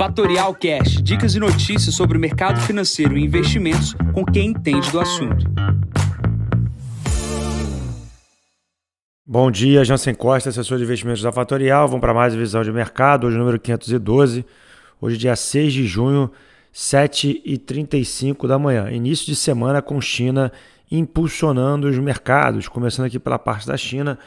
Fatorial Cash, dicas e notícias sobre o mercado financeiro e investimentos com quem entende do assunto. Bom dia, Jansen Costa, assessor de investimentos da Fatorial. Vamos para mais visão de mercado, hoje número 512. Hoje dia 6 de junho, 7h35 da manhã. Início de semana com China impulsionando os mercados. Começando aqui pela parte da China,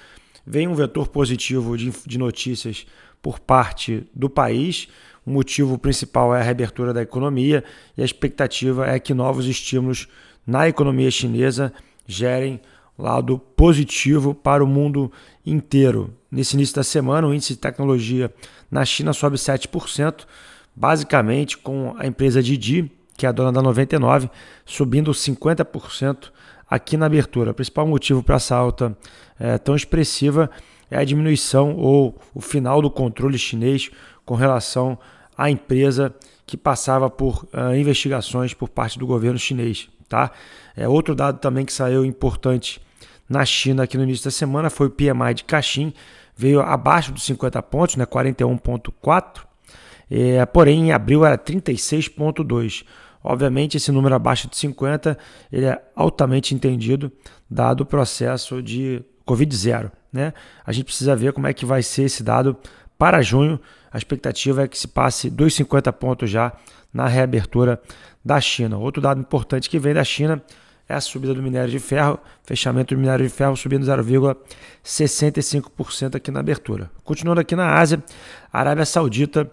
vem um vetor positivo de, de notícias por parte do país. O motivo principal é a reabertura da economia e a expectativa é que novos estímulos na economia chinesa gerem lado positivo para o mundo inteiro. Nesse início da semana, o índice de tecnologia na China sobe 7%, basicamente com a empresa Didi, que é a dona da 99, subindo 50% aqui na abertura. O principal motivo para essa alta é, tão expressiva é a diminuição ou o final do controle chinês com relação à empresa que passava por uh, investigações por parte do governo chinês. Tá? É, outro dado também que saiu importante na China aqui no início da semana foi o PMI de Caixin, veio abaixo dos 50 pontos, né, 41,4, é, porém em abril era 36,2. Obviamente esse número abaixo de 50 ele é altamente entendido dado o processo de Covid zero. Né? A gente precisa ver como é que vai ser esse dado para junho. A expectativa é que se passe 2,50 pontos já na reabertura da China. Outro dado importante que vem da China é a subida do minério de ferro, fechamento do minério de ferro subindo 0,65% aqui na abertura. Continuando aqui na Ásia, a Arábia Saudita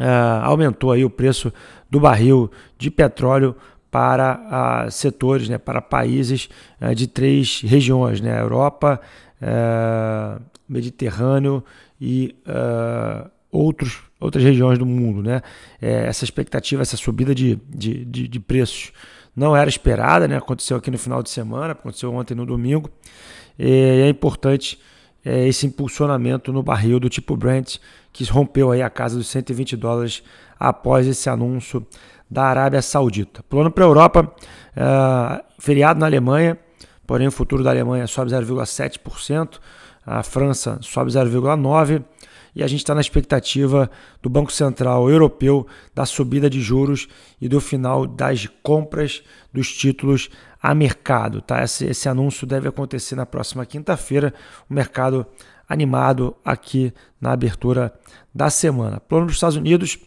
uh, aumentou aí o preço do barril de petróleo para uh, setores, né, para países uh, de três regiões, né, Europa, uh, Mediterrâneo e outros, outras regiões do mundo. Né? essa expectativa, essa subida de, de, de, de, preços não era esperada, né? aconteceu aqui no final de semana, aconteceu ontem no domingo, e é importante esse impulsionamento no barril do tipo Brent, que rompeu aí a casa dos 120 dólares após esse anúncio da Arábia Saudita. Plano para a Europa, uh, feriado na Alemanha, porém o futuro da Alemanha sobe 0,7%, a França sobe 0,9%, e a gente está na expectativa do Banco Central Europeu da subida de juros e do final das compras dos títulos a mercado. Tá? Esse, esse anúncio deve acontecer na próxima quinta-feira. O mercado animado aqui na abertura da semana. Plano dos Estados Unidos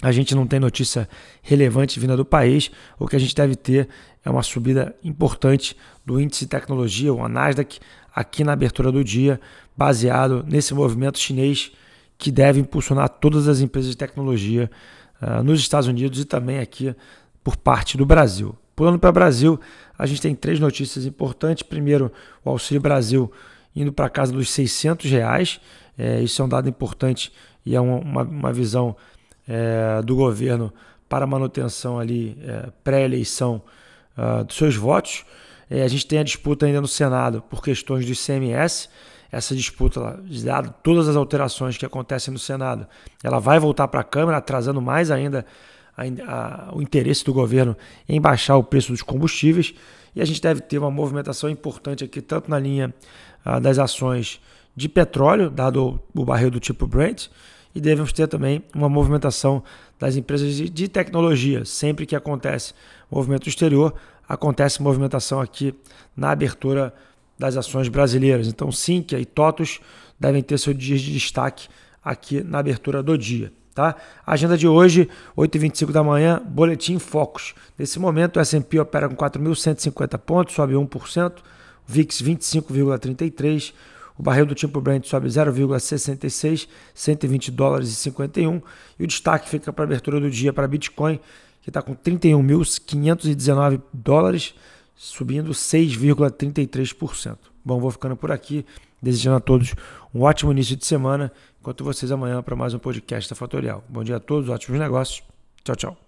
a gente não tem notícia relevante vinda do país. O que a gente deve ter é uma subida importante do índice de tecnologia, o Nasdaq, aqui na abertura do dia, baseado nesse movimento chinês que deve impulsionar todas as empresas de tecnologia uh, nos Estados Unidos e também aqui por parte do Brasil. Pulando para o Brasil, a gente tem três notícias importantes. Primeiro, o Auxílio Brasil indo para casa dos 600 reais. É, isso é um dado importante e é uma, uma visão é, do governo para manutenção ali é, pré-eleição uh, dos seus votos. É, a gente tem a disputa ainda no Senado por questões do ICMS. Essa disputa, dado todas as alterações que acontecem no Senado, ela vai voltar para a Câmara, atrasando mais ainda a, a, o interesse do governo em baixar o preço dos combustíveis. E a gente deve ter uma movimentação importante aqui, tanto na linha uh, das ações de petróleo, dado o barril do tipo Brent, e devemos ter também uma movimentação das empresas de, tecnologia. Sempre que acontece movimento exterior, acontece movimentação aqui na abertura das ações brasileiras. Então, Sinqia e TOTUS devem ter seu dia de destaque aqui na abertura do dia. Tá? Agenda de hoje, 8h25 da manhã, Boletim Focus. Nesse momento, o S&P opera com 4.150 pontos, sobe 1%, VIX 25,33%, o barril do tipo Brent sobe 0,66, 120 dólares e 51. E o destaque fica para a abertura do dia para Bitcoin, que está com 31.519 dólares, subindo 6,33%. Bom, vou ficando por aqui, desejando a todos um ótimo início de semana. Enquanto vocês amanhã para mais um podcast da Fatorial. Bom dia a todos, ótimos negócios. Tchau, tchau.